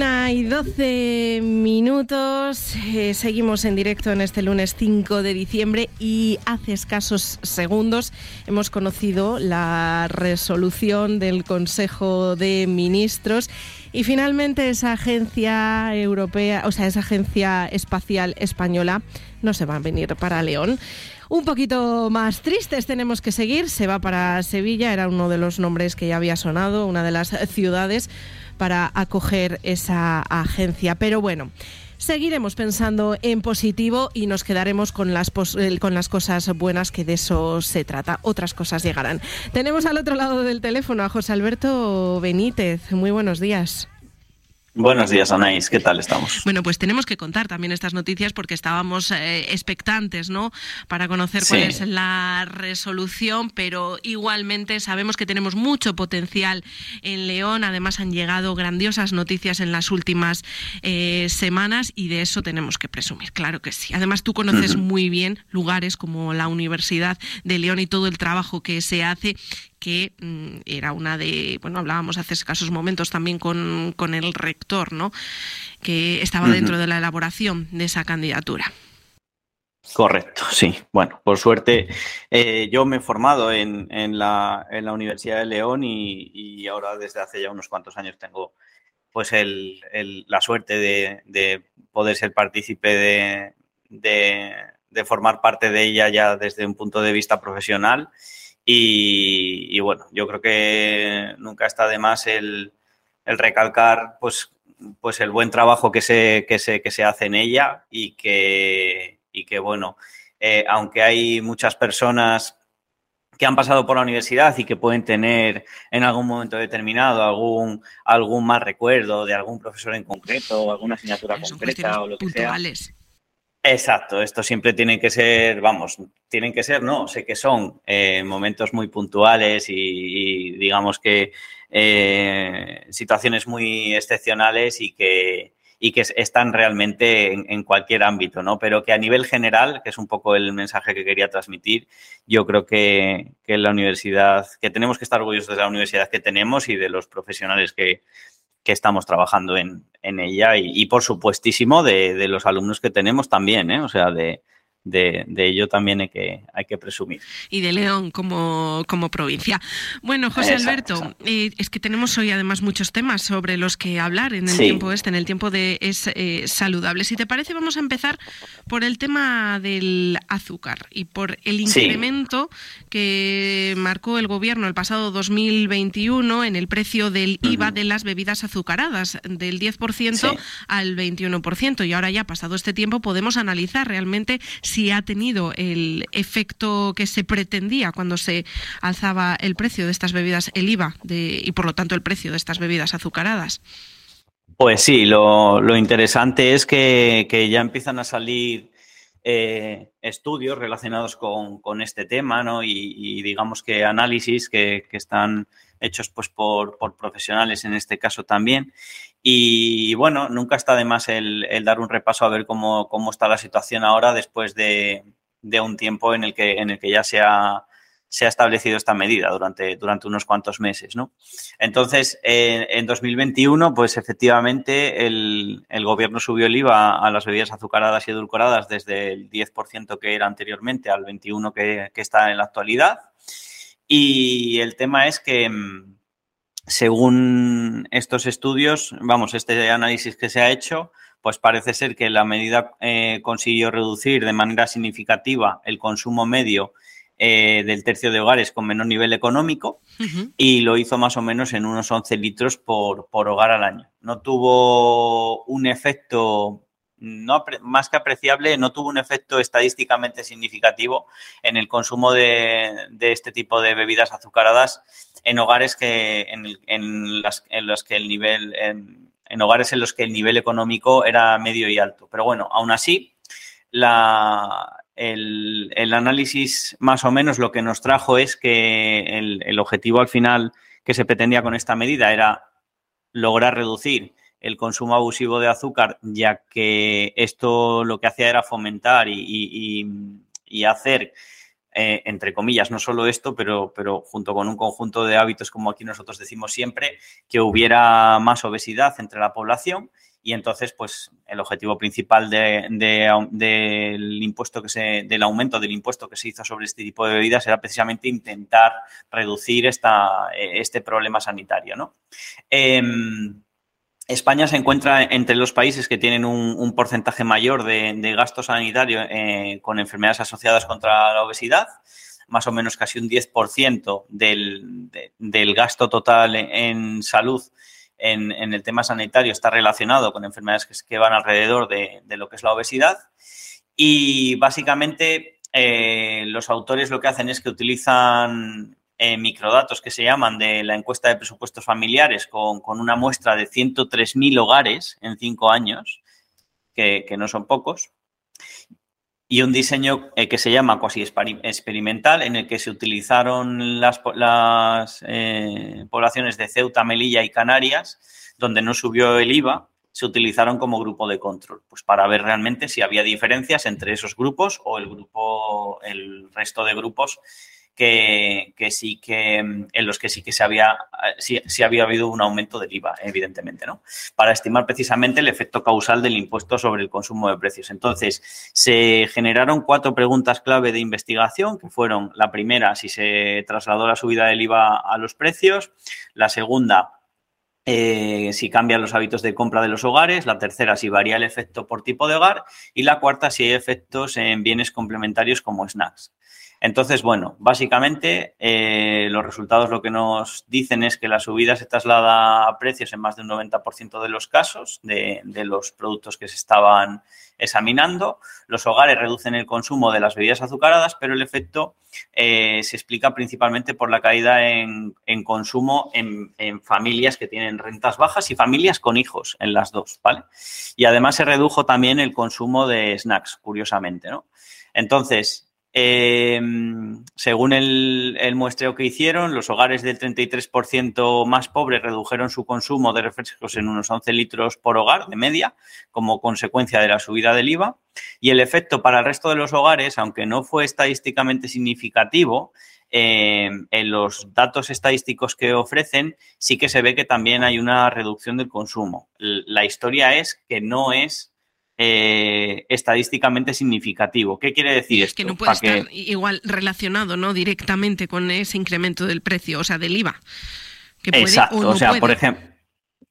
y 12 minutos. Eh, seguimos en directo en este lunes 5 de diciembre y hace escasos segundos hemos conocido la resolución del Consejo de Ministros y finalmente esa agencia europea, o sea, esa agencia espacial española no se va a venir para León. Un poquito más tristes tenemos que seguir. Se va para Sevilla, era uno de los nombres que ya había sonado, una de las ciudades para acoger esa agencia. Pero bueno. Seguiremos pensando en positivo y nos quedaremos con las, con las cosas buenas que de eso se trata. Otras cosas llegarán. Tenemos al otro lado del teléfono a José Alberto Benítez. Muy buenos días. Buenos días, Anaís. ¿Qué tal estamos? Bueno, pues tenemos que contar también estas noticias porque estábamos eh, expectantes, ¿no? Para conocer cuál es la resolución, pero igualmente sabemos que tenemos mucho potencial en León. Además, han llegado grandiosas noticias en las últimas eh, semanas y de eso tenemos que presumir, claro que sí. Además, tú conoces muy bien lugares como la Universidad de León y todo el trabajo que se hace que mm, era una de, bueno, hablábamos hace escasos momentos también con, con el rector, ¿no? Que estaba dentro de la elaboración de esa candidatura. Correcto, sí. Bueno, por suerte eh, yo me he formado en, en, la, en, la, Universidad de León y, y, ahora desde hace ya unos cuantos años tengo pues el, el, la suerte de, de, poder ser partícipe de, de, formar parte de ella ya desde un punto de vista profesional y, bueno, yo creo que nunca está de más el, recalcar pues, pues el buen trabajo que se, que se, que se hace en ella y que, y que bueno, eh, aunque hay muchas personas que han pasado por la universidad y que pueden tener en algún momento determinado algún, algún mal recuerdo de algún profesor en concreto o alguna asignatura concreta o lo que sea. Exacto, esto siempre tiene que ser, vamos, tienen que ser, no, sé que son eh, momentos muy puntuales y, digamos que eh, situaciones muy excepcionales y que, y que están realmente en, cualquier ámbito, ¿no? Pero que a nivel general, que es un poco el mensaje que quería transmitir, yo creo que, que la universidad, que tenemos que estar orgullosos de la universidad que tenemos y de los profesionales que, que estamos trabajando en, en ella y, por supuestísimo de, de, los alumnos que tenemos también, ¿eh? o sea, de, de, ello también hay que, hay que presumir. Y de León como, como provincia. Bueno, José Alberto, eh, es que tenemos hoy además muchos temas sobre los que hablar en el tiempo este, en el tiempo de Es eh, Saludable. Si te parece, vamos a empezar por el tema del azúcar y por el incremento que marcó el gobierno el pasado 2021 en el precio del IVA de las bebidas azucaradas, del 10% al 21%. Y ahora ya, pasado este tiempo, podemos analizar realmente si ha tenido el efecto que se pretendía cuando se alzaba el precio de estas bebidas, el IVA, y por lo tanto el precio de estas bebidas azucaradas. Pues sí, lo, interesante es que, ya empiezan a salir eh, estudios relacionados con, este tema, ¿no? Y, digamos que análisis que, están hechos pues por, por, profesionales en este caso también. Y bueno, nunca está de más el, dar un repaso a ver cómo, está la situación ahora después de, un tiempo en el que, en el que ya se ha, se ha establecido esta medida durante, durante unos cuantos meses. ¿no? Entonces, en 2021, pues efectivamente el, gobierno subió el IVA a las bebidas azucaradas y edulcoradas desde el 10% que era anteriormente al 21% que, que está en la actualidad. Y el tema es que mm, según estos estudios, vamos, este análisis que se ha hecho, pues parece ser que la medida eh, consiguió reducir de manera significativa el consumo medio eh, del tercio de hogares con menor nivel económico y lo hizo más o menos en unos 11 litros por, por hogar al año. No tuvo un efecto no, más que apreciable, no tuvo un efecto estadísticamente significativo en el consumo de, este tipo de bebidas azucaradas en hogares que en, las, en los que el nivel en, hogares en los que el nivel económico era medio y alto. Pero bueno, aún así, la, el, análisis más o menos lo que nos trajo es que el, el objetivo al final que se pretendía con esta medida era lograr reducir el consumo abusivo de azúcar, ya que esto lo que hacía era fomentar y, hacer eh, entre comillas, no solo esto, pero, pero junto con un conjunto de hábitos, como aquí nosotros decimos siempre, que hubiera más obesidad entre la población y entonces, pues, el objetivo principal del impuesto que se, del aumento del impuesto que se hizo sobre este tipo de bebidas era precisamente intentar reducir esta, este problema sanitario, ¿no? Em, España se encuentra entre los países que tienen un, porcentaje mayor de, gasto sanitario eh, con enfermedades asociadas contra la obesidad, más o menos casi un 10% del, del gasto total en salud en, el tema sanitario está relacionado con enfermedades que, van alrededor de, lo que es la obesidad. Y básicamente eh, los autores lo que hacen es que utilizan eh, microdatos que se llaman de la encuesta de presupuestos familiares con, una muestra de 103.000 hogares en cinco años, que, no son pocos, y un diseño eh, que se llama cuasi experimental, en el que se utilizaron las, las eh, poblaciones de Ceuta, Melilla y Canarias, donde no subió el IVA, se utilizaron como grupo de control, pues para ver realmente si había diferencias entre esos grupos o el grupo, el resto de grupos que, sí que en los que sí que se había, sí, había habido un aumento del IVA, evidentemente, ¿no? Para estimar precisamente el efecto causal del impuesto sobre el consumo de precios. Entonces, se generaron cuatro preguntas clave de investigación, que fueron la primera, si se trasladó la subida del IVA a los precios, la segunda, eh, si cambian los hábitos de compra de los hogares, la tercera si varía el efecto por tipo de hogar y la cuarta si hay efectos en bienes complementarios como snacks. Entonces, bueno, básicamente eh, los resultados lo que nos dicen es que la subida se traslada a precios en más de un 90% de los casos de, los productos que se estaban examinando. Los hogares reducen el consumo de las bebidas azucaradas, pero el efecto eh, se explica principalmente por la caída en, consumo en, en, familias que tienen rentas bajas y familias con hijos, en las dos, ¿vale? Y además se redujo también el consumo de snacks, curiosamente, ¿no? Entonces, eh, según el, muestreo que hicieron, los hogares del 33% más pobres redujeron su consumo de refrescos en unos 11 litros por hogar de media como consecuencia de la subida del IVA. Y el efecto para el resto de los hogares, aunque no fue estadísticamente significativo, eh, en los datos estadísticos que ofrecen sí que se ve que también hay una reducción del consumo. La historia es que no es eh, estadísticamente significativo. ¿Qué quiere decir es que no puede estar igual relacionado ¿no? directamente con ese incremento del precio, o sea, del IVA. exacto, o, sea, por ejemplo,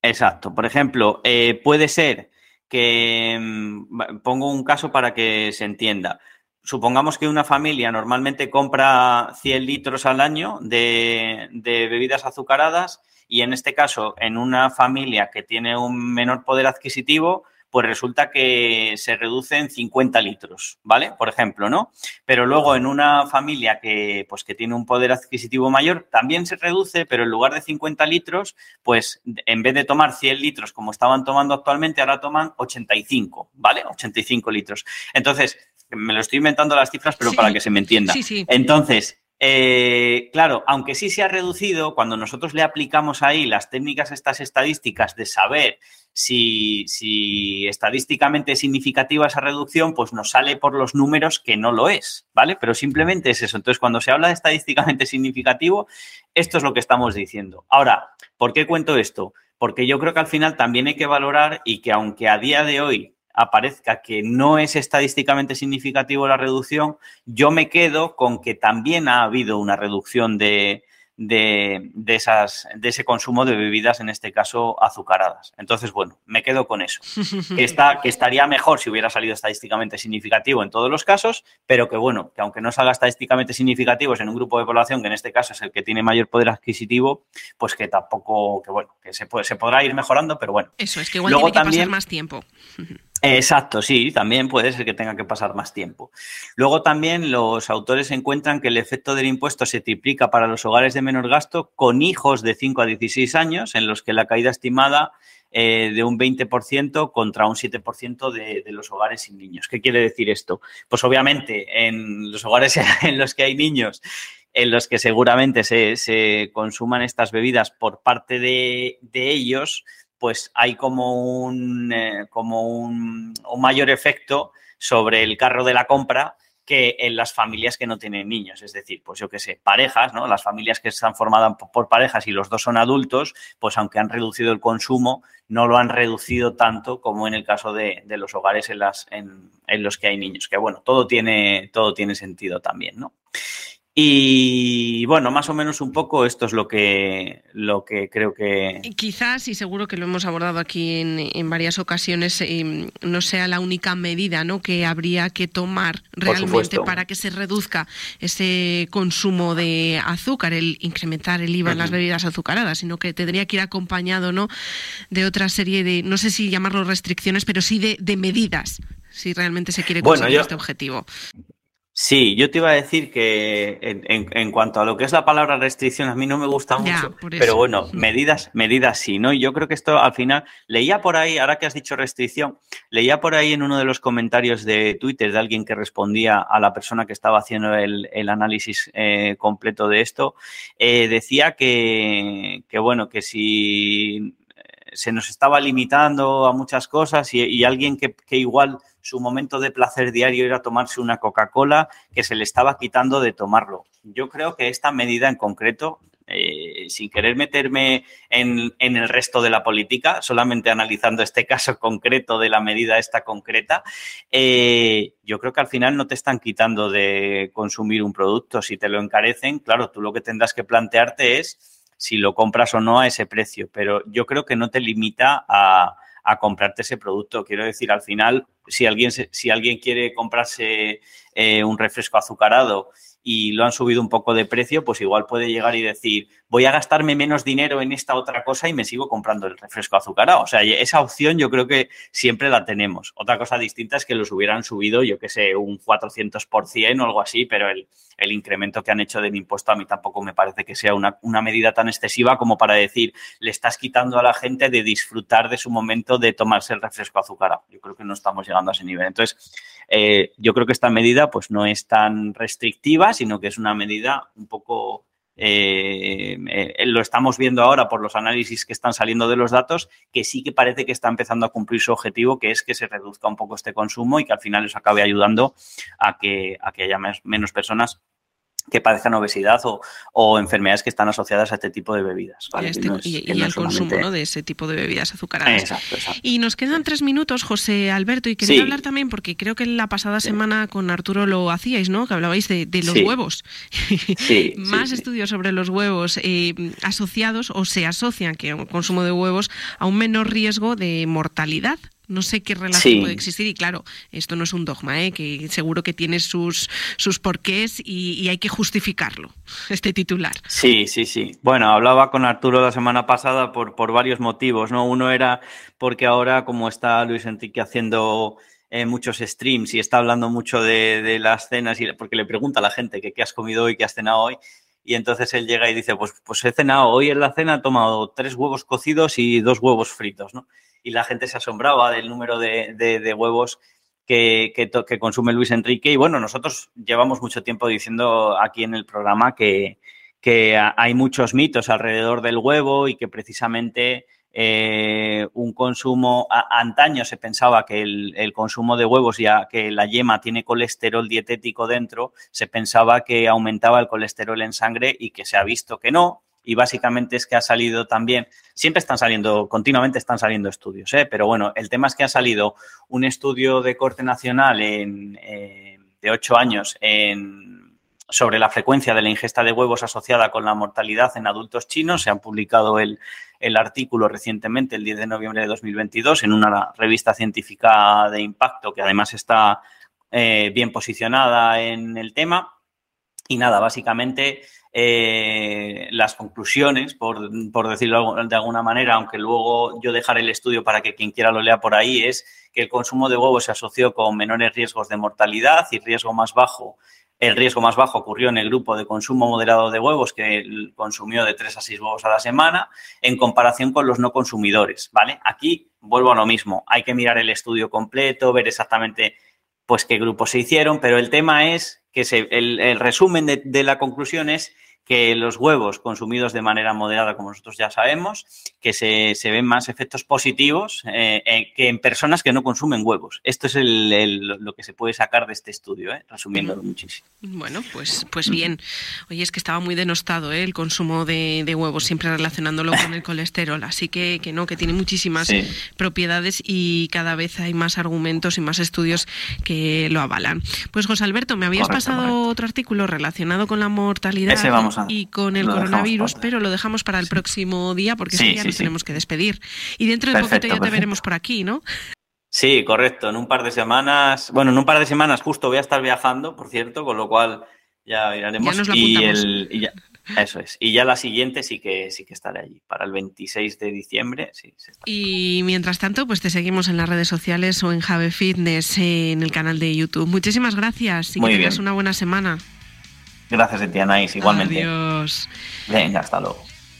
exacto. Por ejemplo, eh, puede ser que mm, pongo un caso para que se entienda. Supongamos que una familia normalmente compra 100 litros al año de, de bebidas azucaradas y en este caso, en una familia que tiene un menor poder adquisitivo, pues resulta que se reduce en 50 litros, ¿vale? Por ejemplo, ¿no? Pero luego en una familia que, pues, que tiene un poder adquisitivo mayor, también se reduce, pero en lugar de 50 litros, pues en vez de tomar 100 litros como estaban tomando actualmente, ahora toman 85, ¿vale? 85 litros. Entonces, me lo estoy inventando las cifras, pero para que se me entienda. Sí, sí. Entonces, eh, claro, aunque sí se ha reducido, cuando nosotros le aplicamos ahí las técnicas, estas estadísticas de saber si, si, estadísticamente es significativa esa reducción, pues nos sale por los números que no lo es, ¿vale? Pero simplemente es eso. Entonces, cuando se habla de estadísticamente significativo, esto es lo que estamos diciendo. Ahora, ¿por qué cuento esto? Porque yo creo que al final también hay que valorar y que aunque a día de hoy aparezca que no es estadísticamente significativo la reducción, yo me quedo con que también ha habido una reducción de, de, esas, de ese consumo de bebidas, en este caso azucaradas. Entonces, bueno, me quedo con eso. Que, está, que estaría mejor si hubiera salido estadísticamente significativo en todos los casos, pero que bueno, que aunque no salga estadísticamente significativo en un grupo de población, que en este caso es el que tiene mayor poder adquisitivo, pues que tampoco, que bueno, que se, puede, se podrá ir mejorando, pero bueno. Eso es que igual tiene que pasar más tiempo. Exacto, sí, también puede ser que tenga que pasar más tiempo. Luego también los autores encuentran que el efecto del impuesto se triplica para los hogares de menor gasto con hijos de 5 a 16 años, en los que la caída estimada eh, de un 20% contra un 7% de, de, los hogares sin niños. ¿Qué quiere decir esto? Pues obviamente en los hogares en los que hay niños en los que seguramente se, consuman estas bebidas por parte de ellos, pues hay como un, eh, como un, mayor efecto sobre el carro de la compra que en las familias que no tienen niños. Es decir, pues yo qué sé, parejas, ¿no? Las familias que están formadas por parejas y los dos son adultos, pues aunque han reducido el consumo, no lo han reducido tanto como en el caso de, los hogares en, las, en, en, los que hay niños. Que bueno, todo tiene, todo tiene sentido también, ¿no? Y bueno, más o menos un poco esto es lo que, lo que creo que... Quizás, y seguro que lo hemos abordado aquí en, varias ocasiones, eh, no sea la única medida ¿no? que habría que tomar realmente para que se reduzca ese consumo de azúcar, el incrementar el IVA en las bebidas azucaradas, sino que tendría que ir acompañado ¿no? de otra serie de, no sé si llamarlo restricciones, pero sí de, de medidas si realmente se quiere conseguir este objetivo. Sí, yo te iba a decir que en, cuanto a lo que es la palabra restricción, a mí no me gusta mucho, pero bueno, medidas, medidas sí, ¿no? Y yo creo que esto al final, leía por ahí, ahora que has dicho restricción, leía por ahí en uno de los comentarios de Twitter de alguien que respondía a la persona que estaba haciendo el, análisis eh, completo de esto, eh, decía que, que, bueno, que si se nos estaba limitando a muchas cosas y, alguien que, igual su momento de placer diario era tomarse una Coca-Cola, que se le estaba quitando de tomarlo. Yo creo que esta medida en concreto, eh, sin querer meterme en, el resto de la política, solamente analizando este caso concreto de la medida esta concreta, eh, yo creo que al final no te están quitando de consumir un producto. Si te lo encarecen, claro, tú lo que tendrás que plantearte es si lo compras o no a ese precio, pero yo creo que no te limita a, comprarte ese producto. Quiero decir, al final, si alguien, si alguien quiere comprarse eh, un refresco azucarado y lo han subido un poco de precio, pues igual puede llegar y decir, voy a gastarme menos dinero en esta otra cosa y me sigo comprando el refresco azucarado. O sea, esa opción yo creo que siempre la tenemos. Otra cosa distinta es que los hubieran subido, yo qué sé, un 400% o algo así, pero el, el, incremento que han hecho del impuesto a mí tampoco me parece que sea una, una medida tan excesiva como para decir, le estás quitando a la gente de disfrutar de su momento de tomarse el refresco azucarado. Yo creo que no estamos llegando a ese nivel. Entonces, eh, yo creo que esta medida pues no es tan restrictiva, sino que es una medida un poco eh, eh, lo estamos viendo ahora por los análisis que están saliendo de los datos, que sí que parece que está empezando a cumplir su objetivo, que es que se reduzca un poco este consumo y que al final les acabe ayudando a que, a que haya menos personas que padezcan obesidad o, enfermedades que están asociadas a este tipo de bebidas. Este y, al consumo de ese tipo de bebidas azucaradas. Exacto, exacto. Y nos quedan tres minutos, José Alberto, y quería hablar también, porque creo que la pasada semana con Arturo lo hacíais, ¿no? Que hablabais de, los huevos. Más estudios sobre los huevos eh, asociados o se asocian que el consumo de huevos a un menor riesgo de mortalidad. No sé qué relación puede existir y claro, esto no es un dogma, ¿eh? que seguro que tiene sus, sus porqués y, hay que justificarlo, este titular. Sí, sí, sí. Bueno, hablaba con Arturo la semana pasada por, por varios motivos, ¿no? Uno era porque ahora como está Luis Enrique haciendo eh, muchos streams y está hablando mucho de, las cenas y porque le pregunta a la gente que qué has comido hoy, qué has cenado hoy. Y entonces él llega y dice, pues, pues he cenado hoy en la cena, he tomado tres huevos cocidos y dos huevos fritos, ¿no? Y la gente se asombraba del número de, huevos que, consume Luis Enrique. Y bueno, nosotros llevamos mucho tiempo diciendo aquí en el programa que, hay muchos mitos alrededor del huevo y que precisamente eh, un consumo, antaño se pensaba que el, consumo de huevos, ya que la yema tiene colesterol dietético dentro, se pensaba que aumentaba el colesterol en sangre y que se ha visto que no, y básicamente es que ha salido también, siempre están saliendo, continuamente están saliendo estudios, ¿eh? pero bueno, el tema es que ha salido un estudio de corte nacional en, eh, de ocho años sobre la frecuencia de la ingesta de huevos asociada con la mortalidad en adultos chinos. Se han publicado el, artículo recientemente, el 10 de noviembre de 2022, en una revista científica de impacto que además está eh, bien posicionada en el tema. Y nada, básicamente eh, las conclusiones, por, decirlo de alguna manera, aunque luego yo dejaré el estudio para que quien quiera lo lea por ahí, es que el consumo de huevos se asoció con menores riesgos de mortalidad y riesgo más bajo. El riesgo más bajo ocurrió en el grupo de consumo moderado de huevos, que consumió de 3 a 6 huevos a la semana, en comparación con los no consumidores, ¿vale? Aquí vuelvo a lo mismo. Hay que mirar el estudio completo, ver exactamente pues qué grupos se hicieron, pero el tema es que el, resumen de, la conclusión es que los huevos consumidos de manera moderada, como nosotros ya sabemos, que se, ven más efectos positivos eh, que en personas que no consumen huevos. Esto es lo que se puede sacar de este estudio, ¿eh? resumiéndolo muchísimo. Bueno, pues, pues bien. Oye, es que estaba muy denostado ¿eh? el consumo de, huevos, siempre relacionándolo con el colesterol. Así que, que no, que tiene muchísimas propiedades y cada vez hay más argumentos y más estudios que lo avalan. Pues José Alberto, me habías pasado otro artículo relacionado con la mortalidad y con el coronavirus, pero lo dejamos para el próximo día porque ya nos tenemos que despedir. Y dentro de poquito ya te veremos por aquí, ¿no? Sí, correcto. En un par de semanas, bueno, en un par de semanas justo voy a estar viajando, por cierto, con lo cual ya iremos. y, el, eso es. Y ya la siguiente sí que sí que estaré allí. Para el 26 de diciembre, sí. y mientras tanto, pues te seguimos en las redes sociales o en Jave Fitness en el canal de YouTube. Muchísimas gracias y que tengas una buena semana. Gracias, Etianais, igualmente. Adiós. Venga, hasta luego.